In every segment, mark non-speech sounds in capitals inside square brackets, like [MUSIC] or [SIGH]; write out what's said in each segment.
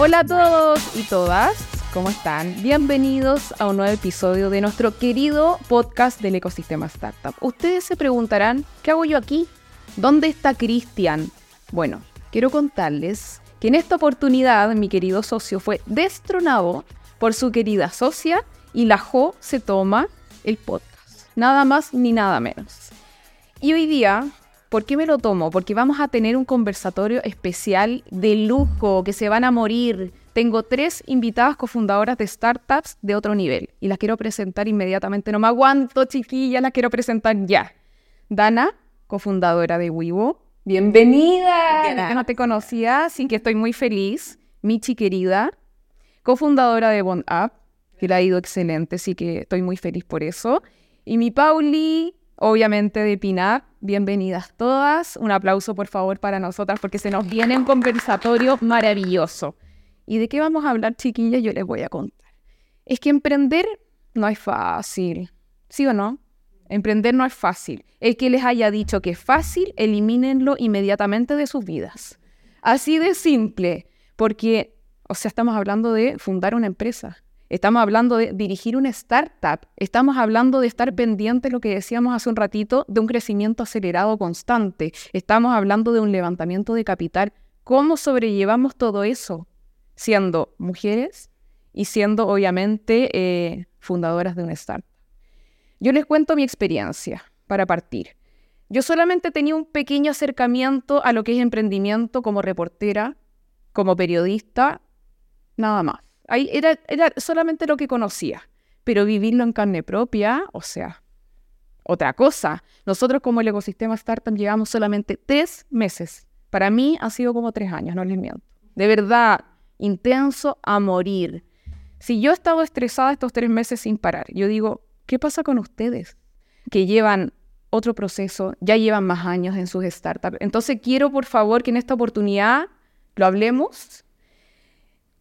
Hola a todos y todas, ¿cómo están? Bienvenidos a un nuevo episodio de nuestro querido podcast del ecosistema startup. Ustedes se preguntarán, ¿qué hago yo aquí? ¿Dónde está Cristian? Bueno, quiero contarles que en esta oportunidad mi querido socio fue destronado por su querida socia y la Jo se toma el podcast. Nada más ni nada menos. Y hoy día ¿Por qué me lo tomo? Porque vamos a tener un conversatorio especial de lujo, que se van a morir. Tengo tres invitadas cofundadoras de startups de otro nivel y las quiero presentar inmediatamente. No me aguanto, chiquilla, las quiero presentar ya. Dana, cofundadora de Wivo. Bienvenida. No te conocía, así que estoy muy feliz. Michi querida, cofundadora de Bond Up, que le ha ido excelente, así que estoy muy feliz por eso. Y mi Pauli, obviamente de Pinap. Bienvenidas todas. Un aplauso, por favor, para nosotras, porque se nos viene un conversatorio maravilloso. ¿Y de qué vamos a hablar, chiquillas? Yo les voy a contar. Es que emprender no es fácil. ¿Sí o no? Emprender no es fácil. El que les haya dicho que es fácil, elimínenlo inmediatamente de sus vidas. Así de simple, porque, o sea, estamos hablando de fundar una empresa. Estamos hablando de dirigir una startup. Estamos hablando de estar pendiente, lo que decíamos hace un ratito, de un crecimiento acelerado constante. Estamos hablando de un levantamiento de capital. ¿Cómo sobrellevamos todo eso? Siendo mujeres y siendo, obviamente, eh, fundadoras de una startup. Yo les cuento mi experiencia para partir. Yo solamente tenía un pequeño acercamiento a lo que es emprendimiento como reportera, como periodista, nada más. Ahí era, era solamente lo que conocía, pero vivirlo en carne propia, o sea, otra cosa. Nosotros como el ecosistema startup llevamos solamente tres meses. Para mí ha sido como tres años, no les miento. De verdad, intenso a morir. Si yo he estado estresada estos tres meses sin parar, yo digo, ¿qué pasa con ustedes? Que llevan otro proceso, ya llevan más años en sus startups. Entonces quiero, por favor, que en esta oportunidad lo hablemos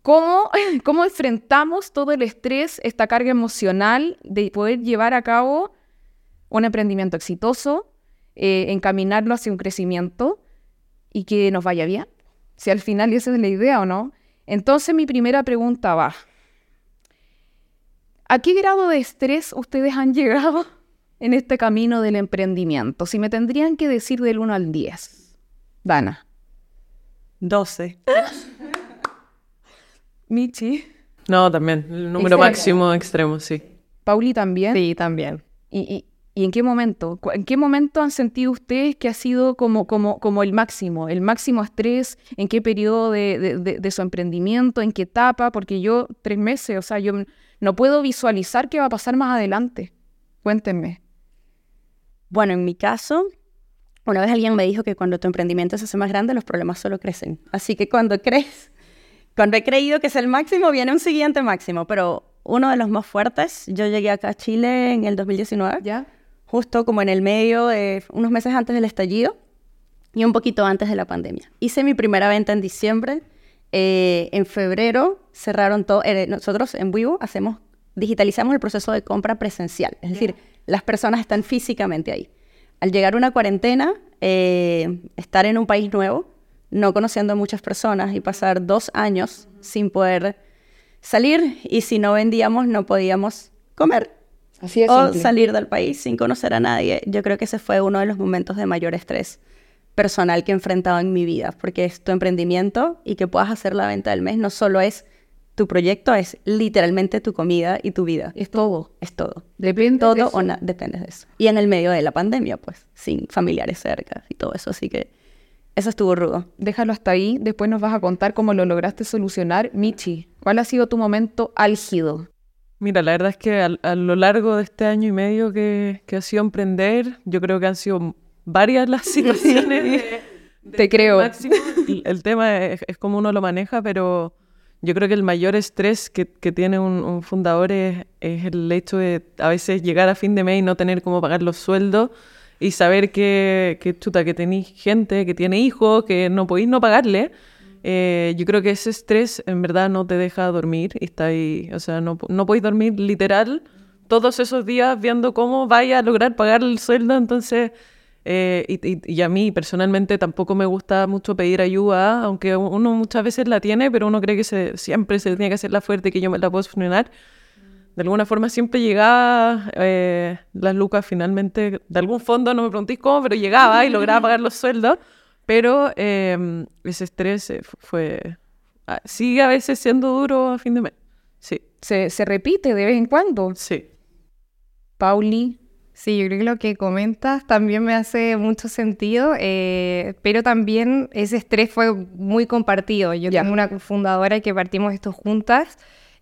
¿Cómo, [LAUGHS] ¿Cómo enfrentamos todo el estrés, esta carga emocional de poder llevar a cabo un emprendimiento exitoso, eh, encaminarlo hacia un crecimiento y que nos vaya bien? Si al final esa es la idea o no. Entonces mi primera pregunta va, ¿a qué grado de estrés ustedes han llegado [LAUGHS] en este camino del emprendimiento? Si me tendrían que decir del 1 al 10. Dana. 12. [LAUGHS] Michi. No, también. El número máximo extremo, sí. Pauli también. Sí, también. ¿Y, en qué momento? ¿En qué momento han sentido ustedes que ha sido como, como, como el máximo? ¿El máximo estrés? ¿En qué periodo de, de, su emprendimiento? ¿En qué etapa? Porque yo, tres meses, o sea, yo no puedo visualizar qué va a pasar más adelante. Cuéntenme. Bueno, en mi caso, una vez alguien me dijo que cuando tu emprendimiento se hace más grande, los problemas solo crecen. Así que cuando [LAUGHS] crees cuando he creído que es el máximo, viene un siguiente máximo, pero uno de los más fuertes, yo llegué acá a Chile en el 2019, ¿Ya? justo como en el medio, de, unos meses antes del estallido y un poquito antes de la pandemia. Hice mi primera venta en diciembre, eh, en febrero cerraron todo, eh, nosotros en Vivo hacemos, digitalizamos el proceso de compra presencial, es decir, las personas están físicamente ahí. Al llegar una cuarentena, eh, estar en un país nuevo, no conociendo a muchas personas y pasar dos años sin poder salir y si no vendíamos no podíamos comer Así es o salir del país sin conocer a nadie. Yo creo que ese fue uno de los momentos de mayor estrés personal que he enfrentado en mi vida, porque es tu emprendimiento y que puedas hacer la venta del mes no solo es tu proyecto, es literalmente tu comida y tu vida. Es todo. Es todo. Depende todo de eso. o nada, depende de eso. Y en el medio de la pandemia, pues, sin familiares cerca y todo eso, así que eso estuvo rudo. Déjalo hasta ahí, después nos vas a contar cómo lo lograste solucionar. Michi, ¿cuál ha sido tu momento álgido? Mira, la verdad es que a, lo largo de este año y medio que, que, ha sido emprender, yo creo que han sido varias las [LAUGHS] situaciones. Te creo. El, tema es, cómo uno lo maneja, pero yo creo que el mayor estrés que, que tiene un, un fundador es, es, el hecho de a veces llegar a fin de mes y no tener cómo pagar los sueldos y saber que, que chuta, que tenéis gente que tiene hijos, que no podéis no pagarle, eh, yo creo que ese estrés en verdad no te deja dormir y está ahí, o sea, no, no podéis dormir literal todos esos días viendo cómo vaya a lograr pagar el sueldo, entonces Eh, y, y, a mí personalmente tampoco me gusta mucho pedir ayuda, aunque uno muchas veces la tiene, pero uno cree que se, siempre se tiene que hacer la fuerte, que yo me la puedo solucionar. De alguna forma siempre llegaba eh, las lucas finalmente, de algún fondo, no me preguntéis cómo, pero llegaba y lograba pagar los sueldos. Pero eh, ese estrés fue, ah, sigue a veces siendo duro a fin de mes. Sí. Se, se repite de vez en cuando. Sí. Pauli. Sí, yo creo que lo que comentas también me hace mucho sentido, eh, pero también ese estrés fue muy compartido. Yo tengo una fundadora que partimos esto juntas.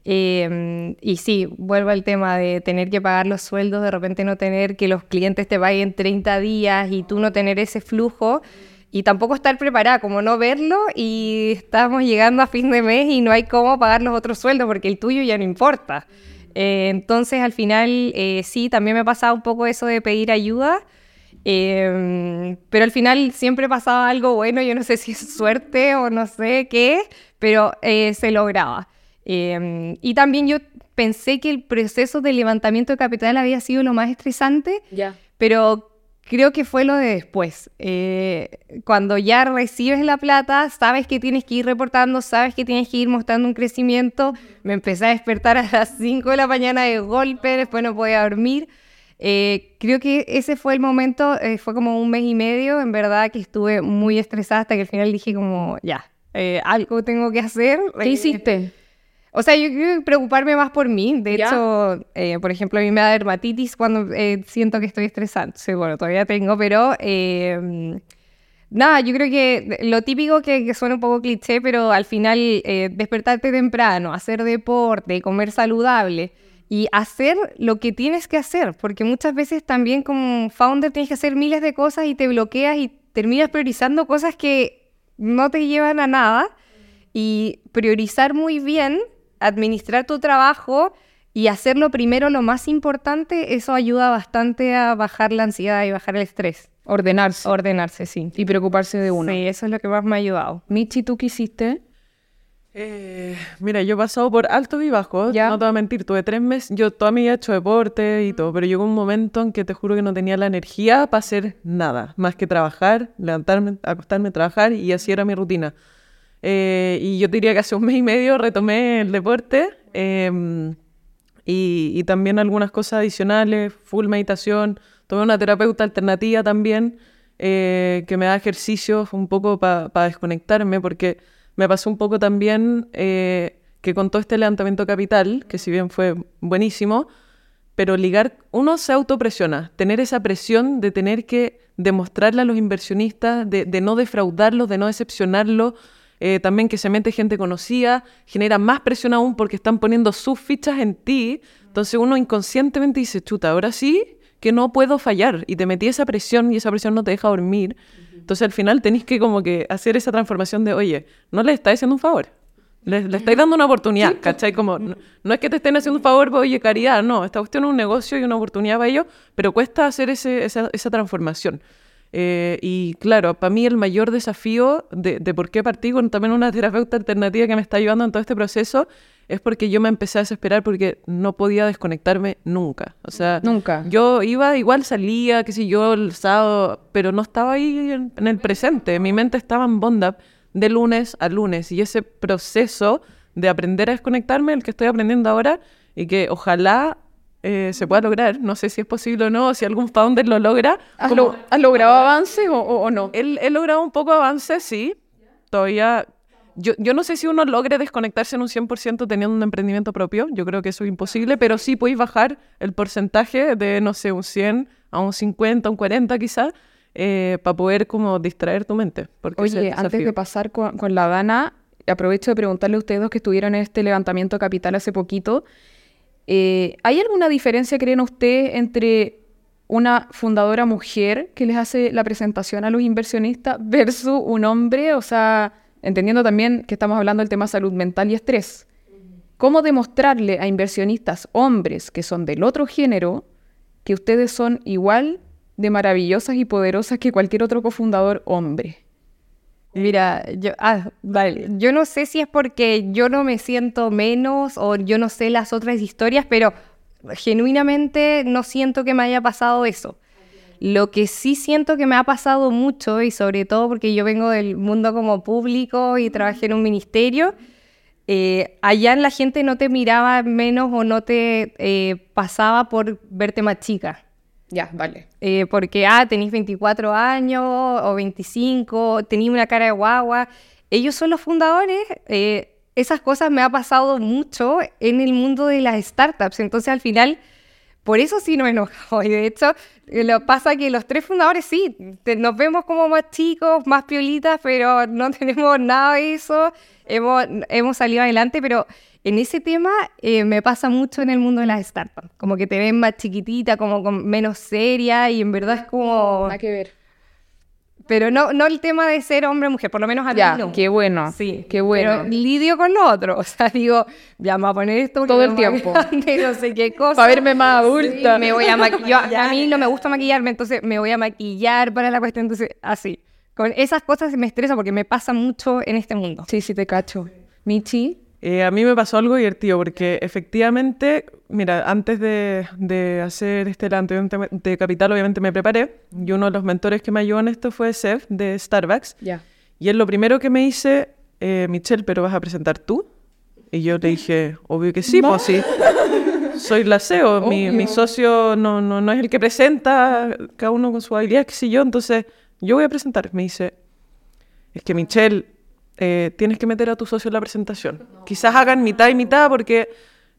Eh, y sí, vuelvo al tema de tener que pagar los sueldos, de repente no tener que los clientes te paguen 30 días y tú no tener ese flujo y tampoco estar preparada, como no verlo y estamos llegando a fin de mes y no hay cómo pagar los otros sueldos porque el tuyo ya no importa. Eh, entonces, al final, eh, sí, también me ha pasado un poco eso de pedir ayuda, eh, pero al final siempre pasaba algo bueno, yo no sé si es suerte o no sé qué, pero se lograba. Y también yo pensé que el proceso de levantamiento de capital había sido lo más estresante, pero creo que fue lo de después. Eh, cuando ya recibes la plata, sabes que tienes que ir reportando, sabes que tienes que ir mostrando un crecimiento. Me empecé a despertar a las 5 de la mañana de golpe, después no podía dormir. Eh, creo que ese fue el momento, eh, fue como un mes y medio, en verdad que estuve muy estresada hasta que al final dije como, ya, algo tengo que hacer. ¿Qué hiciste? O sea, yo quiero preocuparme más por mí. De hecho, eh, por ejemplo, a mí me da dermatitis cuando eh, siento que estoy estresada. Sí, bueno, todavía tengo, pero eh, nada, yo creo que lo típico que, suena un poco cliché, pero al final despertarte temprano, hacer deporte, comer saludable y hacer lo que tienes que hacer, porque muchas veces también como founder tienes que hacer miles de cosas y te bloqueas y terminas priorizando cosas que no te llevan a nada y priorizar muy bien administrar tu trabajo y hacerlo primero lo más importante, eso ayuda bastante a bajar la ansiedad y bajar el estrés. Ordenarse. Ordenarse, sí. Y preocuparse de uno. Sí, eso es lo que más me ha ayudado. Michi, ¿tú qué hiciste? Eh, mira, yo he pasado por altos y bajos, ¿Ya? no te voy a mentir, tuve tres meses, yo toda mi vida he hecho deporte y todo, pero llegó un momento en que te juro que no tenía la energía para hacer nada, más que trabajar, levantarme, acostarme, trabajar y así era mi rutina. Eh, y yo diría que hace un mes y medio retomé el deporte em, y, también algunas cosas adicionales, full meditación. Tomé una terapeuta alternativa también eh, que me da ejercicios un poco para desconectarme porque me pasó un poco también eh, que con todo este levantamiento capital, que si bien fue buenísimo, pero ligar, uno se autopresiona, tener esa presión de tener que demostrarle a los inversionistas, de, de no defraudarlos, de no decepcionarlos, eh, también que se mete gente conocida, genera más presión aún porque están poniendo sus fichas en ti. Entonces uno inconscientemente dice, chuta, ahora sí que no puedo fallar. Y te metí esa presión y esa presión no te deja dormir. Entonces al final tenéis que como que hacer esa transformación de, oye, no le estáis haciendo un favor. Le, estáis dando una oportunidad, ¿cachai? Como, no, es que te estén haciendo un favor, oye, caridad, no, esta cuestión es un negocio y una oportunidad para ellos, pero cuesta hacer ese, esa, esa transformación. Eh, y claro, para mí el mayor desafío de, por qué partí con también una terapeuta alternativa que me está ayudando en todo este proceso es porque yo me empecé a desesperar porque no podía desconectarme nunca. O sea, nunca. Yo iba, igual salía, qué sé yo, el sábado, pero no estaba ahí en, el presente. Mi mente estaba en Bondap de lunes a lunes. Y ese proceso de aprender a desconectarme, el que estoy aprendiendo ahora, y que ojalá eh, se pueda lograr. No sé si es posible o no, si algún founder lo logra. ¿Has, logrado avances o, no? He, logrado un poco avances, sí. Todavía... Yo, yo no sé si uno logre desconectarse en un 100% teniendo un emprendimiento propio. Yo creo que eso es imposible, pero sí podéis bajar el porcentaje de, no sé, un 100 a un 50, un 40 quizás, eh, para poder como distraer tu mente. Porque Oye, antes de pasar con, con la Dana, aprovecho de preguntarle a ustedes dos que estuvieron en este levantamiento capital hace poquito. Eh, ¿Hay alguna diferencia, creen ustedes, entre una fundadora mujer que les hace la presentación a los inversionistas versus un hombre? O sea, entendiendo también que estamos hablando del tema salud mental y estrés. ¿Cómo demostrarle a inversionistas hombres que son del otro género que ustedes son igual de maravillosas y poderosas que cualquier otro cofundador hombre? Mira, yo, ah, vale. yo no sé si es porque yo no me siento menos o yo no sé las otras historias, pero genuinamente no siento que me haya pasado eso. Lo que sí siento que me ha pasado mucho, y sobre todo porque yo vengo del mundo como público y trabajé en un ministerio, eh, allá la gente no te miraba menos o no te eh, pasaba por verte más chica. Ya, vale. Eh, porque, ah, tenéis 24 años o 25, tenéis una cara de guagua. Ellos son los fundadores. esas cosas me ha pasado mucho en el mundo de las startups. Entonces, al final, por eso sí nos enojamos. Y de hecho, lo pasa que los tres fundadores sí, nos vemos como más chicos, más piolitas, pero no [LAUGHS] tenemos nada de eso. Hemos, hemos salido adelante, pero en ese tema eh, me pasa mucho en el mundo de las startups. Como que te ven más chiquitita, como menos seria y en verdad es como... Nada que ver. Pero no, no el tema de ser hombre o mujer, por lo menos a mí ya, no. qué bueno. Sí, qué bueno. Pero lidio con lo otro. O sea, digo, ya me voy a poner esto todo el tiempo. [LAUGHS] no sé qué cosa. Para verme más adulta. me voy a maquillar. A [LAUGHS] mí no me gusta maquillarme, entonces me voy a maquillar para la cuestión. Entonces, así. Con esas cosas me estresa porque me pasa mucho en este mundo. Sí, sí, te cacho. Michi. Eh, a mí me pasó algo divertido porque efectivamente, mira, antes de, de hacer este levantamiento de capital, obviamente me preparé y uno de los mentores que me ayudó en esto fue Seth de Starbucks. Ya. Y él lo primero que me dice, eh, Michelle, ¿pero vas a presentar tú? Y yo le dije, obvio que sí, pues sí. Soy la CEO, mi, mi, socio no, no, no es el que presenta, cada uno con su habilidad, que sé yo, entonces yo voy a presentar. Me dice, es que Michelle, eh, tienes que meter a tu socio en la presentación. Quizás hagan mitad y mitad porque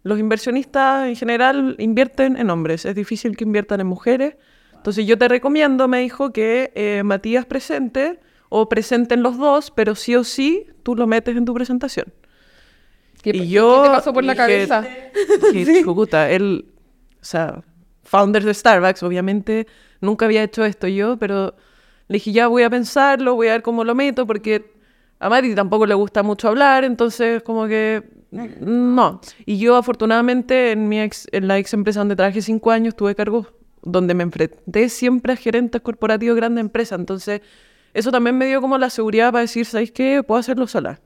los inversionistas en general invierten en hombres. Es difícil que inviertan en mujeres. Entonces yo te recomiendo, me dijo, que eh, Matías presente o presenten los dos, pero sí o sí tú lo metes en tu presentación. ¿Qué, y yo ¿qué te pasó por la cabeza? [LAUGHS] Que, puta, [LAUGHS] él, o sea, founder de Starbucks, obviamente nunca había hecho esto yo, pero le dije, ya voy a pensarlo, voy a ver cómo lo meto, porque a Mari tampoco le gusta mucho hablar, entonces como que no. Y yo afortunadamente en, mi ex, en la ex empresa donde trabajé cinco años tuve cargos donde me enfrenté siempre a gerentes corporativos de grandes empresas, entonces eso también me dio como la seguridad para decir, ¿sabéis qué? Puedo hacerlo sola.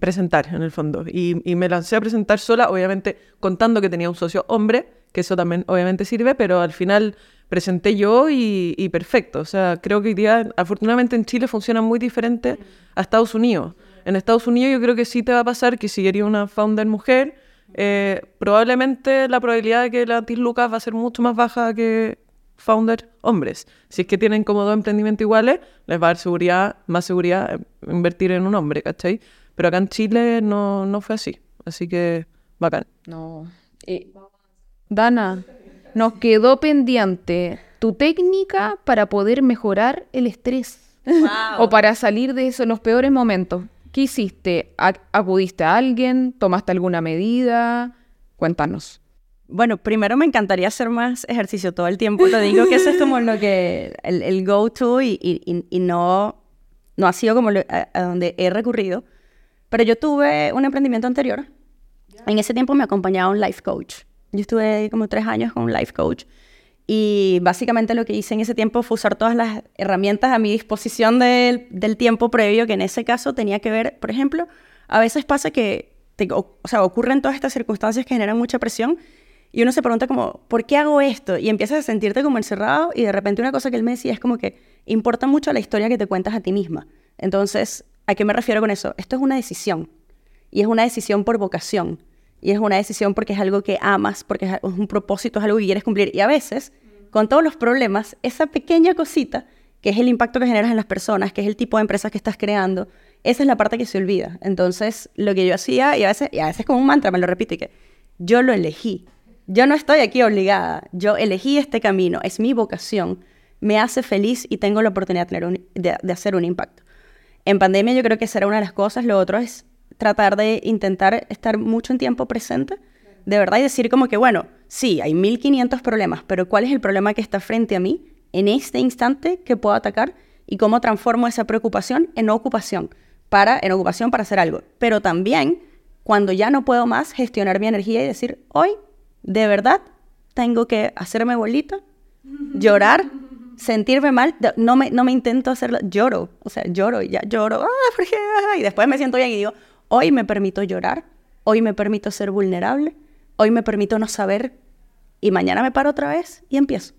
Presentar, en el fondo. Y, y me lancé a presentar sola, obviamente contando que tenía un socio hombre, que eso también obviamente sirve, pero al final presenté yo y, perfecto. O sea, creo que día, afortunadamente en Chile funciona muy diferente a Estados Unidos. En Estados Unidos yo creo que sí te va a pasar que si eres una founder mujer, eh, probablemente la probabilidad de que la Lucas va a ser mucho más baja que founder hombres. Si es que tienen como dos emprendimientos iguales, les va a dar seguridad, más seguridad invertir en un hombre, ¿cachai? Pero acá en Chile no, no fue así. Así que bacán. No. Eh, Dana, nos quedó pendiente tu técnica para poder mejorar el estrés [LAUGHS] o para salir de eso en los peores momentos. ¿Qué hiciste? ¿Acudiste a alguien? ¿Tomaste alguna medida? Cuéntanos. Bueno, primero me encantaría hacer más ejercicio todo el tiempo. Lo digo que eso es como lo que el, go-to y, no, no ha sido como a, donde he recurrido. Pero yo tuve un emprendimiento anterior. En ese tiempo me acompañaba un life coach. Yo estuve como tres años con un life coach y básicamente lo que hice en ese tiempo fue usar todas las herramientas a mi disposición del, del tiempo previo, que en ese caso tenía que ver, por ejemplo, a veces pasa que o, sea, ocurren todas estas circunstancias que generan mucha presión y uno se pregunta como, ¿por qué hago esto? Y empiezas a sentirte como encerrado y de repente una cosa que él me decía es como que importa mucho la historia que te cuentas a ti misma. Entonces, ¿a qué me refiero con eso? Esto es una decisión y es una decisión por vocación. Y es una decisión porque es algo que amas, porque es un propósito, es algo que quieres cumplir. Y a veces, con todos los problemas, esa pequeña cosita, que es el impacto que generas en las personas, que es el tipo de empresas que estás creando, esa es la parte que se olvida. Entonces, lo que yo hacía, y a veces, y a veces como un mantra, me lo repito, que yo lo elegí. Yo no estoy aquí obligada. Yo elegí este camino. Es mi vocación. Me hace feliz y tengo la oportunidad de hacer un impacto. En pandemia yo creo que será una de las cosas. Lo otro es tratar de intentar estar mucho en tiempo presente, de verdad, y decir como que, bueno, sí, hay 1500 problemas, pero ¿cuál es el problema que está frente a mí en este instante que puedo atacar y cómo transformo esa preocupación en ocupación, para, en ocupación para hacer algo? Pero también, cuando ya no puedo más, gestionar mi energía y decir, hoy, de verdad, tengo que hacerme bolita, [LAUGHS] llorar, sentirme mal, no me, no me intento hacerlo, lloro, o sea, lloro y ya lloro, ah, y después me siento bien y digo, Hoy me permito llorar, hoy me permito ser vulnerable, hoy me permito no saber y mañana me paro otra vez y empiezo.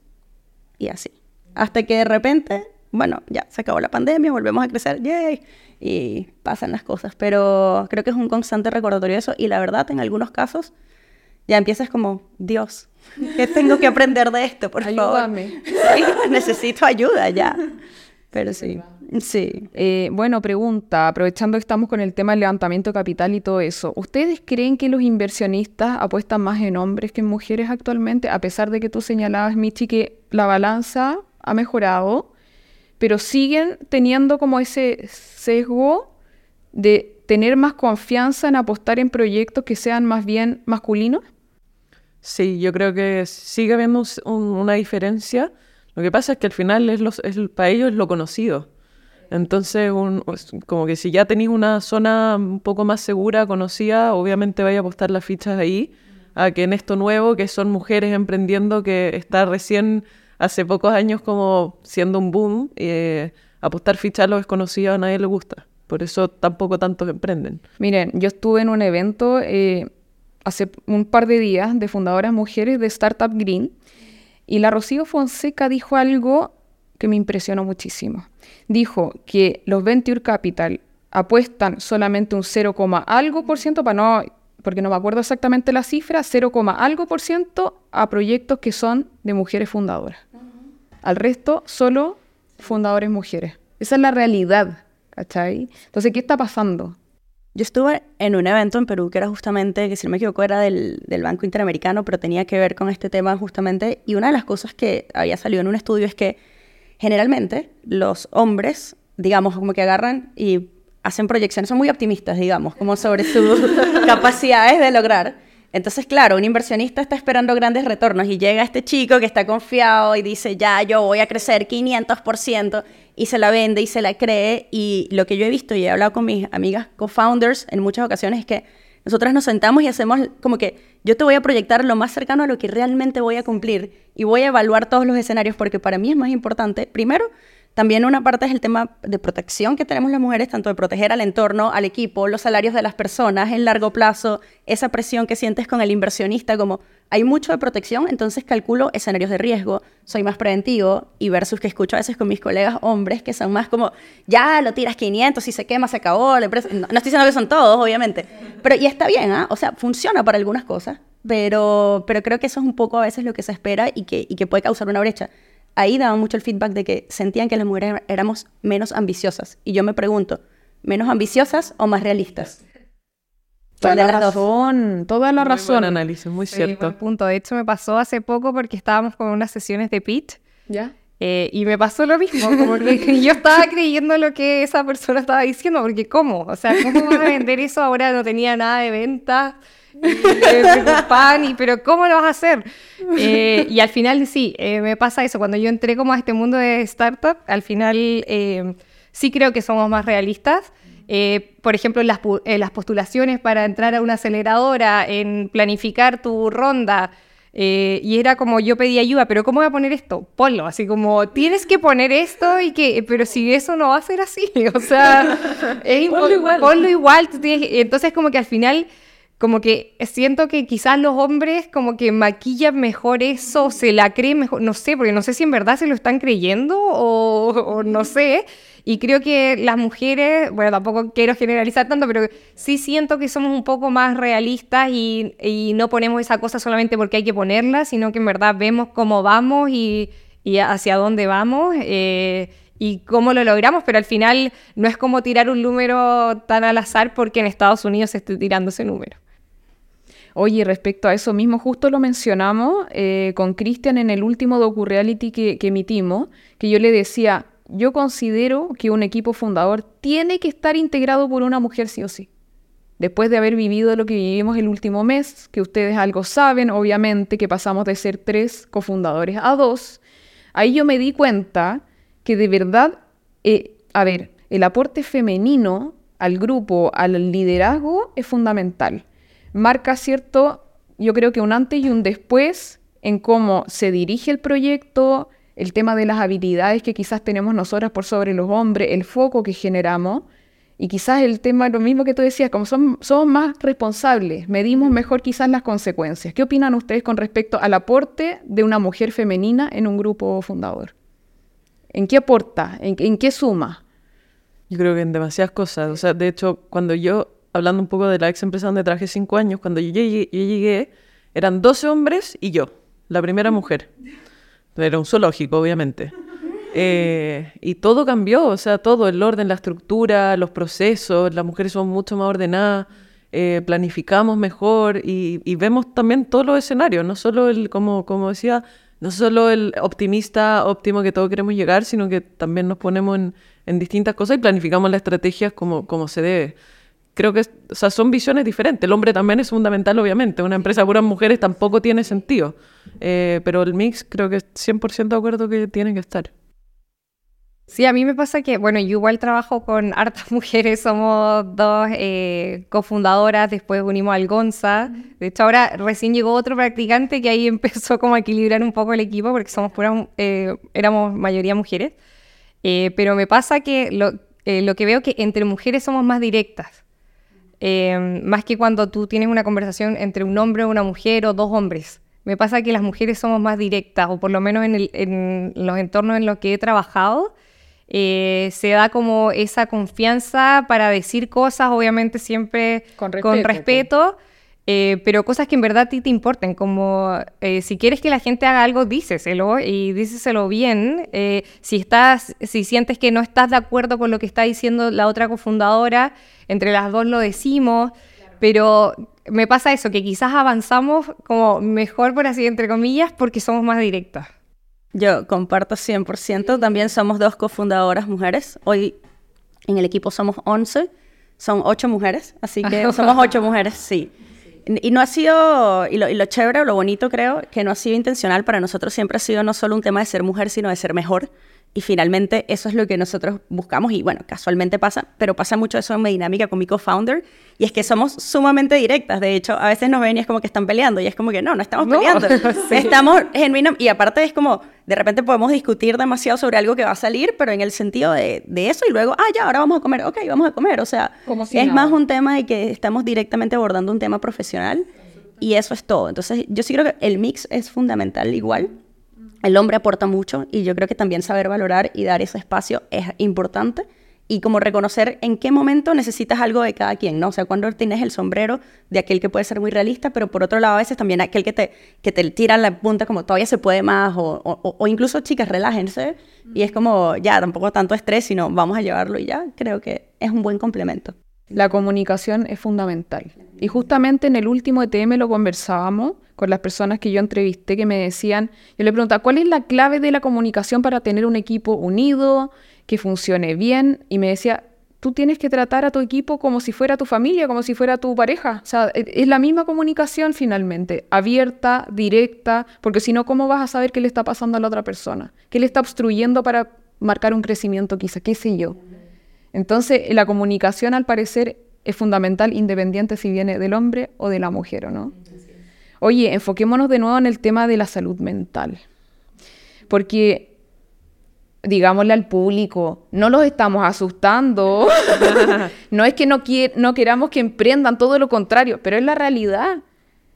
Y así. Hasta que de repente, bueno, ya se acabó la pandemia, volvemos a crecer, yay, y pasan las cosas. Pero creo que es un constante recordatorio de eso. Y la verdad, en algunos casos, ya empiezas como, Dios, ¿qué tengo que aprender de esto? Por Ayúdame. [LAUGHS] favor. necesito ayuda ya. Pero sí, sí. Eh, bueno, pregunta, aprovechando que estamos con el tema del levantamiento de capital y todo eso, ¿ustedes creen que los inversionistas apuestan más en hombres que en mujeres actualmente? A pesar de que tú señalabas, Michi, que la balanza ha mejorado, pero siguen teniendo como ese sesgo de tener más confianza en apostar en proyectos que sean más bien masculinos. Sí, yo creo que sigue habiendo una diferencia lo que pasa es que al final es, los, es para ellos lo conocido. Entonces, un, como que si ya tenéis una zona un poco más segura, conocida, obviamente vais a apostar las fichas ahí, a que en esto nuevo, que son mujeres emprendiendo, que está recién hace pocos años como siendo un boom, eh, apostar fichas a lo desconocido a nadie le gusta. Por eso tampoco tantos emprenden. Miren, yo estuve en un evento eh, hace un par de días de fundadoras mujeres de Startup Green y la Rocío Fonseca dijo algo que me impresionó muchísimo. Dijo que los Venture Capital apuestan solamente un 0, algo por ciento, para no, porque no me acuerdo exactamente la cifra, 0, algo por ciento a proyectos que son de mujeres fundadoras. Al resto, solo fundadores mujeres. Esa es la realidad, ¿cachai? Entonces, ¿qué está pasando? Yo estuve en un evento en Perú que era justamente, que si no me equivoco era del, del, Banco Interamericano, pero tenía que ver con este tema justamente. Y una de las cosas que había salido en un estudio es que generalmente los hombres, digamos, como que agarran y hacen proyecciones, son muy optimistas, digamos, como sobre sus [LAUGHS] capacidades de lograr. Entonces, claro, un inversionista está esperando grandes retornos y llega este chico que está confiado y dice, ya, yo voy a crecer 500% y se la vende y se la cree. Y lo que yo he visto y he hablado con mis amigas co-founders en muchas ocasiones es que nosotras nos sentamos y hacemos como que yo te voy a proyectar lo más cercano a lo que realmente voy a cumplir y voy a evaluar todos los escenarios porque para mí es más importante, primero, también una parte es el tema de protección que tenemos las mujeres, tanto de proteger al entorno, al equipo, los salarios de las personas en largo plazo, esa presión que sientes con el inversionista, como hay mucho de protección, entonces calculo escenarios de riesgo, soy más preventivo y versus que escucho a veces con mis colegas hombres que son más como, ya lo tiras 500, si se quema se acabó, la empresa... no, estoy diciendo que son todos, obviamente, pero y está bien, ¿ah? o sea, funciona para algunas cosas, pero, pero creo que eso es un poco a veces lo que se espera y que, y que puede causar una brecha ahí daban mucho el feedback de que sentían que las mujeres éramos menos ambiciosas. Y yo me pregunto, ¿menos ambiciosas o más realistas? Toda la razón, toda la razón. Buen análisis, muy cierto. punto. De hecho, me pasó hace poco porque estábamos con unas sesiones de pitch. ¿Ya? Eh, y me pasó lo mismo, como que [LAUGHS] yo estaba creyendo lo que esa persona estaba diciendo, porque ¿cómo? O sea, ¿cómo vas a vender eso? Ahora no tenía nada de venta y, pero ¿cómo lo vas a hacer? Eh, y al final sí, eh, me pasa eso. Cuando yo entré como a este mundo de startup, al final eh, sí creo que somos más realistas. por ejemplo, en las, las, postulaciones para entrar a una aceleradora, en planificar tu ronda. y era como yo pedí ayuda, pero ¿cómo voy a poner esto? Ponlo, así como tienes que poner esto y que, pero si eso no va a ser así, [LAUGHS] o sea, es ponlo igual. Ponlo igual entonces como que al final como que siento que quizás los hombres como que maquillan mejor eso, se la creen mejor, no sé, porque no sé si en verdad se lo están creyendo o, no sé. Y creo que las mujeres, bueno, tampoco quiero generalizar tanto, pero sí siento que somos un poco más realistas y, no ponemos esa cosa solamente porque hay que ponerla, sino que en verdad vemos cómo vamos y, hacia dónde vamos. Eh, y cómo lo logramos, pero al final no es como tirar un número tan al azar porque en Estados Unidos se tirando ese número. Oye, respecto a eso mismo, justo lo mencionamos eh, con Cristian en el último docu-reality que, emitimos, que yo le decía, yo considero que un equipo fundador tiene que estar integrado por una mujer sí o sí. Después de haber vivido lo que vivimos el último mes, que ustedes algo saben, obviamente, que pasamos de ser tres cofundadores a dos, ahí yo me di cuenta que de verdad, eh, a ver, el aporte femenino al grupo, al liderazgo, es fundamental marca cierto, yo creo que un antes y un después en cómo se dirige el proyecto, el tema de las habilidades que quizás tenemos nosotras por sobre los hombres, el foco que generamos, y quizás el tema, lo mismo que tú decías, como son, somos más responsables, medimos mejor quizás las consecuencias. ¿Qué opinan ustedes con respecto al aporte de una mujer femenina en un grupo fundador? ¿En qué aporta? ¿En, qué suma? Yo creo que en demasiadas cosas. O sea, de hecho, cuando yo, hablando un poco de la ex empresa donde trabajé cinco años, cuando yo llegué, yo llegué eran 12 hombres y yo, la primera mujer. Era un zoológico, obviamente. [LAUGHS] Eh, y todo cambió, o sea, todo, el orden, la estructura, los procesos, las mujeres son mucho más ordenadas, eh, planificamos mejor y, vemos también todos los escenarios, no solo el, como, como decía, no solo el optimista óptimo que todos queremos llegar, sino que también nos ponemos en, en distintas cosas y planificamos las estrategias como, como se debe creo que o sea, son visiones diferentes. El hombre también es fundamental, obviamente. Una empresa puras mujeres tampoco tiene sentido. Eh, pero el mix creo que 100% de acuerdo que tiene que estar. Sí, a mí me pasa que, bueno, yo igual trabajo con [LAUGHS] hartas mujeres, somos dos eh, cofundadoras, después unimos al Gonza. De hecho, ahora recién llegó otro practicante que ahí [LAUGHS] empezó como a equilibrar un poco el equipo porque somos puras, eh, éramos mayoría mujeres. pero me pasa que lo, lo que veo que entre mujeres somos más directas. Em, más que cuando tú tienes una conversación entre un hombre o una mujer o dos hombres. Me pasa que las mujeres somos más directas, o por lo menos en, los entornos en los que he trabajado, eh, se da como esa confianza para decir cosas, obviamente siempre con respeto, eh, pero cosas que en verdad a ti te importen, como eh, si quieres que la gente haga algo, díceselo y díceselo bien. si, estás, si sientes que no estás de acuerdo con lo que está diciendo la otra cofundadora, entre las dos lo decimos, pero me pasa eso, que quizás avanzamos como mejor, por así, entre comillas, porque somos más directas. Yo comparto 100%, también somos dos cofundadoras mujeres, hoy en el equipo somos 11, son 8 mujeres, así que [LAUGHS] somos 8 mujeres, sí. Y no ha sido, y lo, y lo chévere, lo bonito creo, que no ha sido intencional para nosotros, siempre ha sido no solo un tema de ser mujer, sino de ser mejor. Y finalmente eso es lo que nosotros buscamos y bueno, casualmente pasa, pero pasa mucho eso en mi dinámica con mi co-founder y es que somos sumamente directas. De hecho, a veces nos ven y es como que están peleando y es como que no, no estamos peleando. [LAUGHS] Estamos genuinos y aparte es como, de repente podemos discutir demasiado sobre algo que va a salir, pero en el sentido de, de eso y luego, ah, ya, ahora vamos a comer, ok, vamos a comer. O sea, es más un tema de que estamos directamente abordando un tema profesional y eso es todo. Entonces, yo sí creo que el mix es fundamental igual el hombre aporta mucho y yo creo que también saber valorar y dar ese espacio es importante y como reconocer en qué momento necesitas algo de cada quien, ¿no? O sea, cuando tienes el sombrero de aquel que puede ser muy realista, pero por otro lado a veces también aquel que te, que te tira la punta como todavía se puede más o, o, incluso chicas, relájense y es como ya, tampoco tanto estrés, sino vamos a llevarlo y ya, creo que es un buen complemento. La comunicación es fundamental. Y justamente en el último ETM lo conversábamos con las personas que yo entrevisté que me decían, yo le preguntaba, ¿cuál es la clave de la comunicación para tener un equipo unido, que funcione bien? Y me decía, tú tienes que tratar a tu equipo como si fuera tu familia, como si fuera tu pareja. O sea, e, es la misma comunicación finalmente, abierta, directa, porque si no, ¿cómo vas a saber qué le está pasando a la otra persona? ¿Qué le está obstruyendo para marcar un crecimiento quizá? ¿Qué sé yo? Entonces, la comunicación al parecer es fundamental independiente si viene del hombre o de la mujer, ¿o no? Oye, enfoquémonos de nuevo en el tema de la salud mental. Porque, digámosle al público, no los estamos asustando. [LAUGHS] no es que no, no queramos que emprendan, todo lo contrario, pero es la realidad.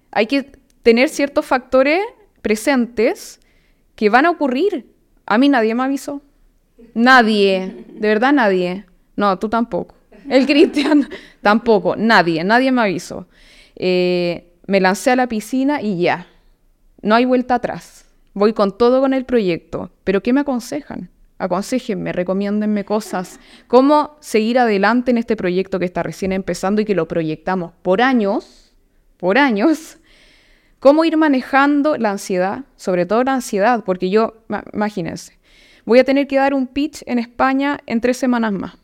Hay que tener ciertos factores presentes que van a ocurrir. A mí nadie me avisó. Nadie, de verdad nadie. No, tú tampoco. El Cristian [LAUGHS] tampoco, nadie, nadie me avisó. Eh, me lancé a la piscina y ya. No hay vuelta atrás. Voy con todo con el proyecto. Pero ¿qué me aconsejan? Aconsejenme, recomiéndenme cosas. ¿Cómo seguir adelante en este proyecto que está recién empezando y que lo proyectamos por años? Por años. ¿Cómo ir manejando la ansiedad? Sobre todo la ansiedad, porque yo, imagínense, voy a tener que dar un pitch en España en tres semanas más,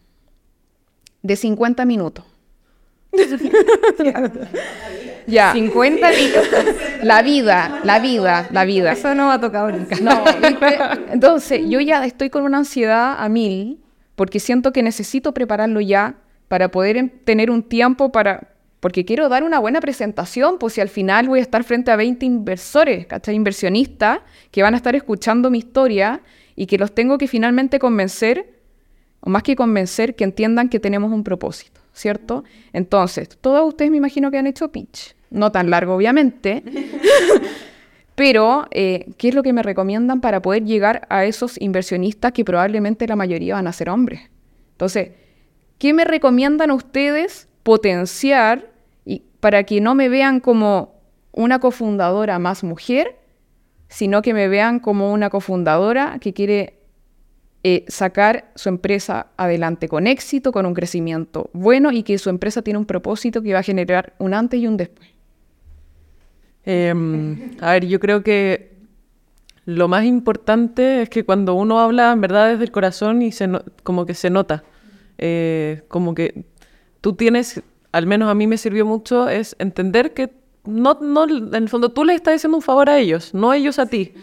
de 50 minutos. [LAUGHS] Ya. 50 litros. La vida, la vida, la vida. Eso no va a tocar nunca. No, entonces yo ya estoy con una ansiedad a mil porque siento que necesito prepararlo ya para poder tener un tiempo para... Porque quiero dar una buena presentación, pues si al final voy a estar frente a 20 inversores, ¿cachai? Inversionistas que van a estar escuchando mi historia y que los tengo que finalmente convencer, o más que convencer, que entiendan que tenemos un propósito, ¿cierto? Entonces, todos ustedes me imagino que han hecho pitch no tan largo obviamente, [LAUGHS] Pero, eh, ¿qué es lo que me recomiendan para poder llegar a esos inversionistas que probablemente la mayoría van a ser hombres? Entonces, ¿qué me recomiendan ustedes potenciar y para que no me vean como una cofundadora más mujer, sino que me vean como una cofundadora que quiere eh, sacar su empresa adelante con éxito, con un crecimiento bueno y que su empresa tiene un propósito que va a generar un antes y un después? Em, a ver, yo creo que lo más importante es que cuando uno habla en verdad desde el corazón y se como que se nota, eh, como que tú tienes, al menos a mí me sirvió mucho, es entender que no, no, en el fondo tú le estás haciendo un favor a ellos, no ellos a ti.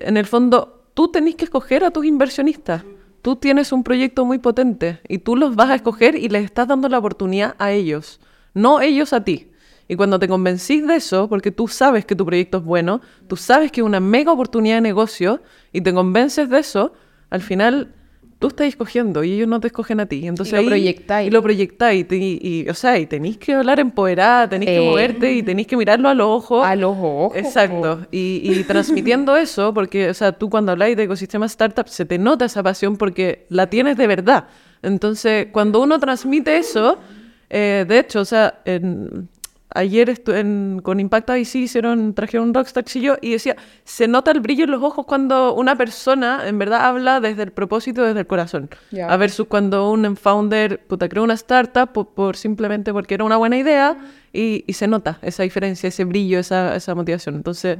En el fondo, tú tenés que escoger a tus inversionistas. Tú tienes un proyecto muy potente y tú los vas a escoger y les estás dando la oportunidad a ellos, no ellos a ti. Y cuando te convencís de eso, porque tú sabes que tu proyecto es bueno, tú sabes que es una mega oportunidad de negocio y te convences de eso, al final tú estás escogiendo y ellos no te escogen a ti. Entonces y lo proyectáis. Y lo proyectáis. Y, o sea, y tenéis que hablar empoderada, tenéis que moverte y tenéis que mirarlo a los ojos. A los ojos. Exacto. Y, y transmitiendo [LAUGHS] eso, porque, o sea, tú cuando habláis de ecosistema startup se te nota esa pasión porque la tienes de verdad. Entonces, cuando uno transmite eso, eh, de hecho, o sea, en, ayer con Impact IC hicieron, trajeron un Rockstar chillo y decía, se nota el brillo en los ojos cuando una persona en verdad habla desde el propósito, desde el corazón. A versus cuando un founder, puta, creó una startup por, simplemente porque era una buena idea y, se nota esa diferencia, ese brillo, esa, esa motivación. Entonces,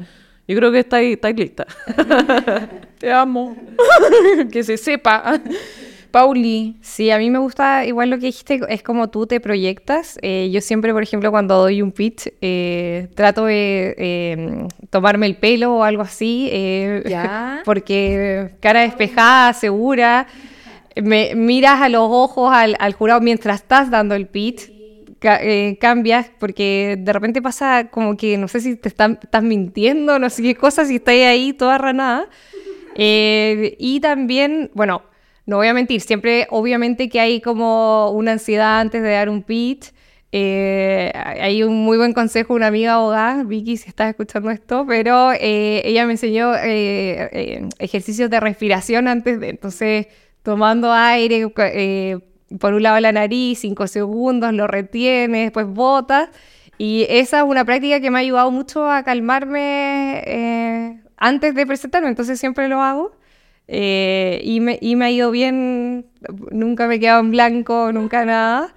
yo creo que está ahí, está lista. [LAUGHS] Te amo. [LAUGHS] que se sepa. [LAUGHS] Pauli. Sí, a mí me gusta igual lo que dijiste, es como tú te proyectas. Eh, yo siempre, por ejemplo, cuando doy un pitch, eh, trato de em, tomarme el pelo o algo así, eh, ¿Ya? [LAUGHS] porque cara despejada, segura, me miras a los ojos al, jurado mientras estás dando el pitch. cambias porque de repente pasa como que no sé si te están, estás mintiendo, no sé qué cosa, si estás ahí toda ranada. y también, bueno, no voy a mentir, siempre obviamente que hay como una ansiedad antes de dar un pitch. Eh, hay un muy buen consejo, una amiga abogada, Vicky, si estás escuchando esto, pero eh, ella me enseñó eh, ejercicios de respiración antes de, entonces, tomando aire por un lado la nariz, cinco segundos, lo retienes, después botas. Y esa es una práctica que me ha ayudado mucho a calmarme antes de presentarme, entonces siempre lo hago. Eh, y, me, y, me, ha ido bien, nunca me he quedado en blanco, nunca nada.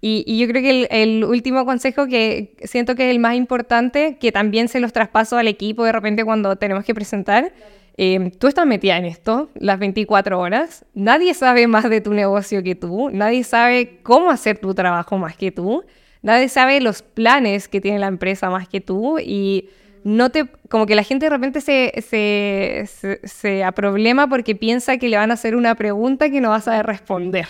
Y, y yo creo que el, el, último consejo que siento que es el más importante, que también se los traspaso al equipo de repente cuando tenemos que presentar, eh, tú estás metida en esto las 24 horas, nadie sabe más de tu negocio que tú, nadie sabe cómo hacer tu trabajo más que tú, nadie sabe los planes que tiene la empresa más que tú y no te, como que la gente de repente se, se, se, aproblema porque piensa que le van a hacer una pregunta que no vas a responder.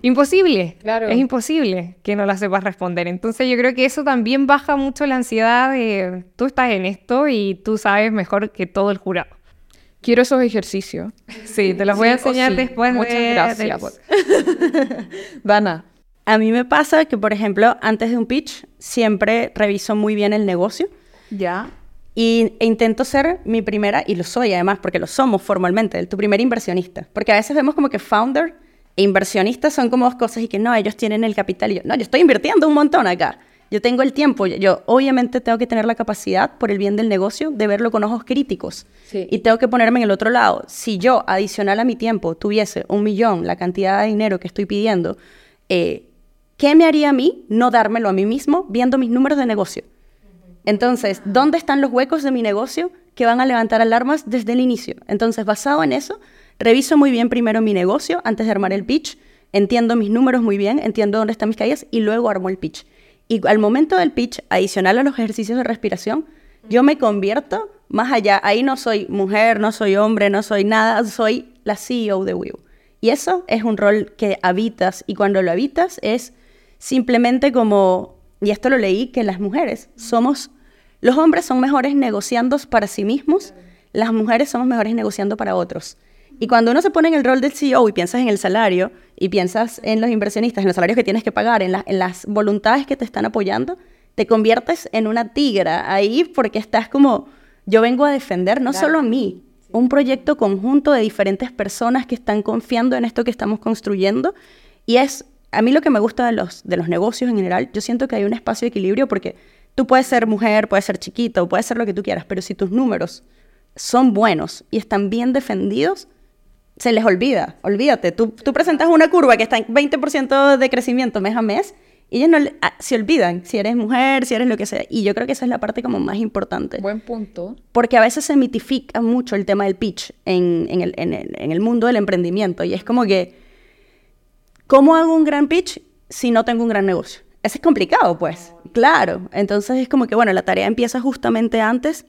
Imposible, claro. es imposible que no la sepas responder. Entonces yo creo que eso también baja mucho la ansiedad de tú estás en esto y tú sabes mejor que todo el jurado. Quiero esos ejercicios. Sí, te los voy a enseñar después Muchas gracias. [LAUGHS] Dana. A mí me pasa que, por ejemplo, antes de un pitch, siempre reviso muy bien el negocio ya. Y e intento ser mi primera, y lo soy además, porque lo somos formalmente, tu primer inversionista. Porque a veces vemos como que founder e inversionista son como dos cosas y que no, ellos tienen el capital. Y yo, no, yo estoy invirtiendo un montón acá. Yo tengo el tiempo. Yo, obviamente tengo que tener la capacidad, por el bien del negocio, de verlo con ojos críticos. Y tengo que ponerme en el otro lado. Si yo, adicional a mi tiempo, tuviese un millón, la cantidad de dinero que estoy pidiendo, eh, ¿qué me haría a mí no dármelo a mí mismo viendo mis números de negocio? Entonces, ¿dónde están los huecos de mi negocio que van a levantar alarmas desde el inicio? Entonces, basado en eso, reviso muy bien primero mi negocio antes de armar el pitch, entiendo mis números muy bien, entiendo dónde están mis caídas y luego armo el pitch. Y al momento del pitch, adicional a los ejercicios de respiración, yo me convierto más allá. Ahí no soy mujer, no soy hombre, no soy nada, soy la CEO de Wiu. Y eso es un rol que habitas y cuando lo habitas es simplemente como, y esto lo leí, que las mujeres somos los hombres son mejores negociando para sí mismos, las mujeres somos mejores negociando para otros. Y cuando uno se pone en el rol del CEO y piensas en el salario y piensas en los inversionistas, en los salarios que tienes que pagar, en, en las voluntades que te están apoyando, te conviertes en una tigra ahí porque estás como yo vengo a defender no solo a mí, un proyecto conjunto de diferentes personas que están confiando en esto que estamos construyendo. Y es, a mí lo que me gusta de los, de los negocios en general, yo siento que hay un espacio de equilibrio porque tú puedes ser mujer, puedes ser chiquito, puedes ser lo que tú quieras, pero si tus números son buenos y están bien defendidos, se les olvida, olvídate. Tú, tú presentas una curva que está en 20% de crecimiento mes a mes y ellos no ah, se olvidan si eres mujer, si eres lo que sea. Y yo creo que esa es la parte como más importante. Buen punto. Porque a veces se mitifica mucho el tema del pitch en, en, el, en, el, en el mundo del emprendimiento. Y es como que, ¿cómo hago un gran pitch si no tengo un gran negocio? Eso es complicado, pues. Claro. Entonces es como que, bueno, la tarea empieza justamente antes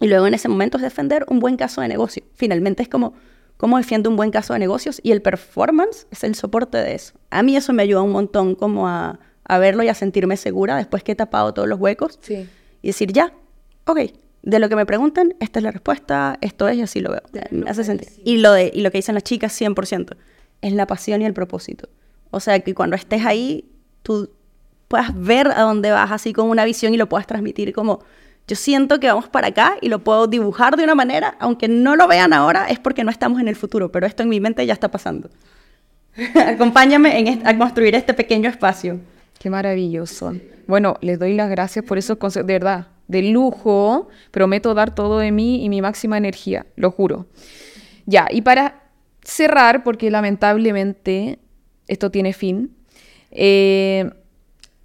y luego en ese momento es defender un buen caso de negocio. Finalmente es como, ¿cómo defiendo un buen caso de negocios? Y el performance es el soporte de eso. A mí eso me ayuda un montón como a a verlo y a sentirme segura después que he tapado todos los huecos. Sí. Y decir, ya, ok, de lo que me pregunten, esta es la respuesta, esto es y así lo veo. Me hace sentido. Y lo, de, y lo que dicen las chicas, 100%, es la pasión y el propósito. O sea, que cuando estés ahí, tú puedas ver a dónde vas así con una visión y lo puedas transmitir como, yo siento que vamos para acá y lo puedo dibujar de una manera, aunque no lo vean ahora, es porque no estamos en el futuro, pero esto en mi mente ya está pasando. [LAUGHS] Acompáñame en a construir este pequeño espacio. Qué maravilloso. Bueno, les doy las gracias por esos consejos, de verdad, de lujo. Prometo dar todo de mí y mi máxima energía, lo juro. Ya, y para cerrar, porque lamentablemente esto tiene fin, eh,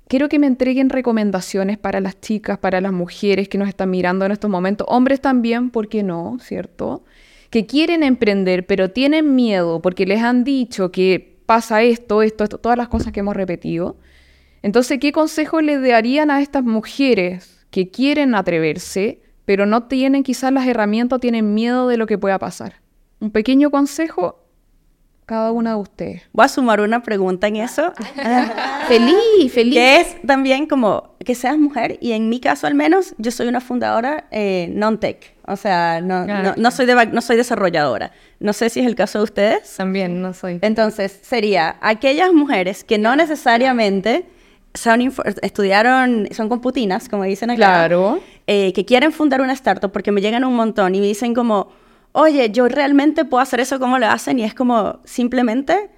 quiero que me entreguen recomendaciones para las chicas, para las mujeres que nos están mirando en estos momentos, hombres también, ¿por qué no? ¿Cierto? Que quieren emprender, pero tienen miedo porque les han dicho que pasa esto, esto, esto, todas las cosas que hemos repetido. Entonces, ¿qué consejo le darían a estas mujeres que quieren atreverse, pero no tienen quizás las herramientas, tienen miedo de lo que pueda pasar? Un pequeño consejo cada una de ustedes. Voy a sumar una pregunta en eso. feliz, feliz. Que es también como que seas mujer y en mi caso al menos yo soy una fundadora eh, non-tech. O sea, no, no, no, soy de, no soy desarrolladora. No sé si es el caso de ustedes. También, no soy. Entonces, sería aquellas mujeres que no necesariamente son estudiaron, son computinas, como dicen acá. Claro. Eh, que quieren fundar una startup porque me llegan un montón y me dicen como, oye, yo realmente puedo hacer eso como lo hacen y es como, simplemente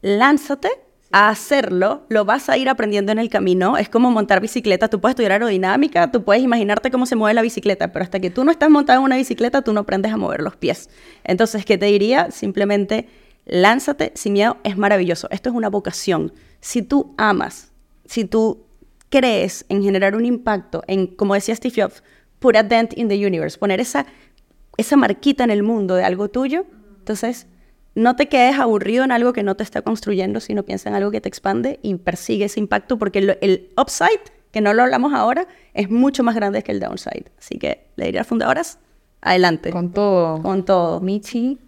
lánzate a hacerlo, lo vas a ir aprendiendo en el camino, es como montar bicicleta, tú puedes estudiar aerodinámica, tú puedes imaginarte cómo se mueve la bicicleta, pero hasta que tú no estás montado en una bicicleta, tú no aprendes a mover los pies. Entonces, ¿qué te diría? Simplemente lánzate sin miedo, es maravilloso, esto es una vocación. Si tú amas si tú crees en generar un impacto, en, como decía Steve Jobs, put a dent in the universe, poner esa, esa marquita en el mundo de algo tuyo, entonces no te quedes aburrido en algo que no te está construyendo, sino piensa en algo que te expande y persigue ese impacto, porque el, upside, que no lo hablamos ahora, es mucho más grande que el downside. Así que le diría a fundadoras, adelante. Con todo. Con todo. Michi.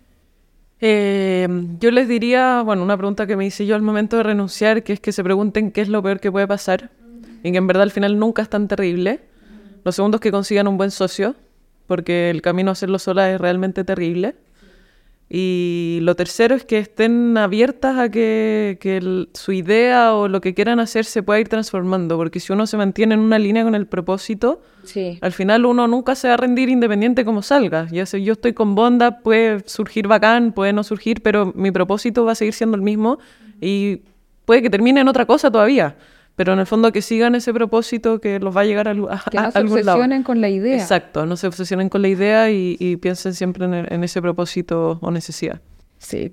Eh, yo les diría, bueno, una pregunta que me hice yo al momento de renunciar, que es que se pregunten qué es lo peor que puede pasar y que en verdad al final nunca es tan terrible. Lo segundo es que consigan un buen socio, porque el camino a hacerlo sola es realmente terrible. Y lo tercero es que estén abiertas a que, su idea o lo que quieran hacer se pueda ir transformando, porque si uno se mantiene en una línea con el propósito, al final uno nunca se va a rendir independiente como salga. Ya sé, yo estoy con Bonda, puede surgir bacán, puede no surgir, pero mi propósito va a seguir siendo el mismo y puede que termine en otra cosa todavía pero en el fondo que sigan ese propósito que los va a llegar a, a, que no se obsesionen con la idea. Exacto, no se obsesionen con la idea y, piensen siempre en, ese propósito o necesidad. Sí,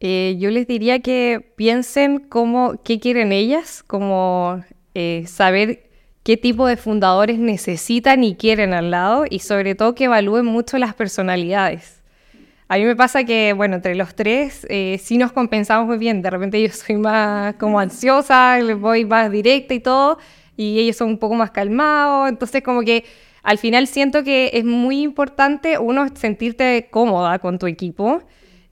eh, yo les diría que piensen cómo, qué quieren ellas, como eh, saber qué tipo de fundadores necesitan y quieren al lado y sobre todo que evalúen mucho las personalidades. A mí me pasa que, bueno, entre los tres eh, sí nos compensamos muy bien. De repente yo soy más como ansiosa, les voy más directa y todo, y ellos son un poco más calmados. Entonces, como que al final siento que es muy importante, uno, sentirte cómoda con tu equipo.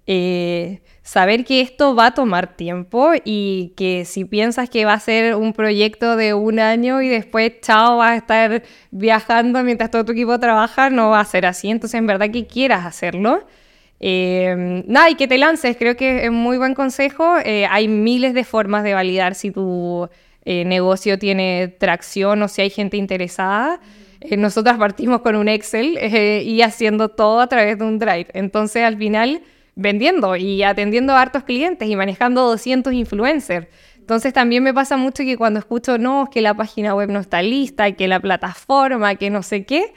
Eh, saber que esto va a tomar tiempo y que si piensas que va a ser un proyecto de un año y después, chao, vas a estar viajando mientras todo tu equipo trabaja, no va a ser así. Entonces, en verdad que quieras hacerlo. Eh, nada, y que te lances, creo que es muy buen consejo. Eh, hay miles de formas de validar si tu eh, negocio tiene tracción o si hay gente interesada. Eh, nosotras partimos con un Excel [LAUGHS] y haciendo todo a través de un Drive. Entonces, al final, vendiendo y atendiendo a hartos clientes y manejando 200 influencers. Entonces también me pasa mucho que cuando escucho, no, que la página web no está lista, que la plataforma, que no sé qué,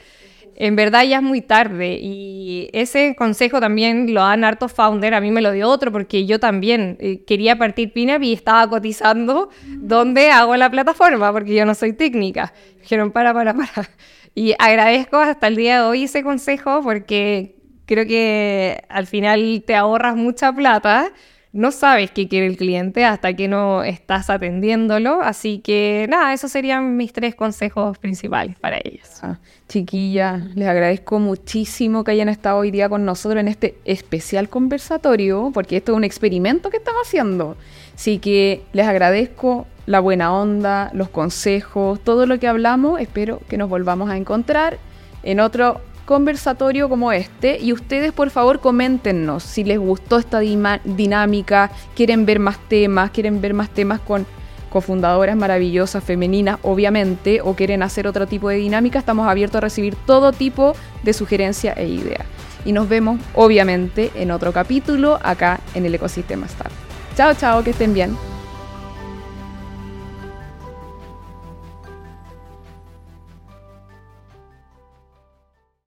en verdad ya es muy tarde. Y ese consejo también lo dan hartos founder, a mí me lo dio otro, porque yo también eh, quería partir Pinup y estaba cotizando dónde hago la plataforma, porque yo no soy técnica. Dijeron, para, para, para. Y agradezco hasta el día de hoy ese consejo porque creo que al final te ahorras mucha plata no sabes qué quiere el cliente hasta que no estás atendiéndolo. Así que nada, esos serían mis tres consejos principales para ellos. Ah, chiquilla, les agradezco muchísimo que hayan estado hoy día con nosotros en este especial conversatorio, porque esto es un experimento que estamos haciendo. Así que les agradezco la buena onda, los consejos, todo lo que hablamos. Espero que nos volvamos a encontrar en otro conversatorio como este y ustedes por favor coméntenos si les gustó esta dinámica, quieren ver más temas, quieren ver más temas con cofundadoras maravillosas, femeninas, obviamente, o quieren hacer otro tipo de dinámica, estamos abiertos a recibir todo tipo de sugerencias e ideas. Y nos vemos, obviamente, en otro capítulo acá en el ecosistema Star. Chao, chao, que estén bien.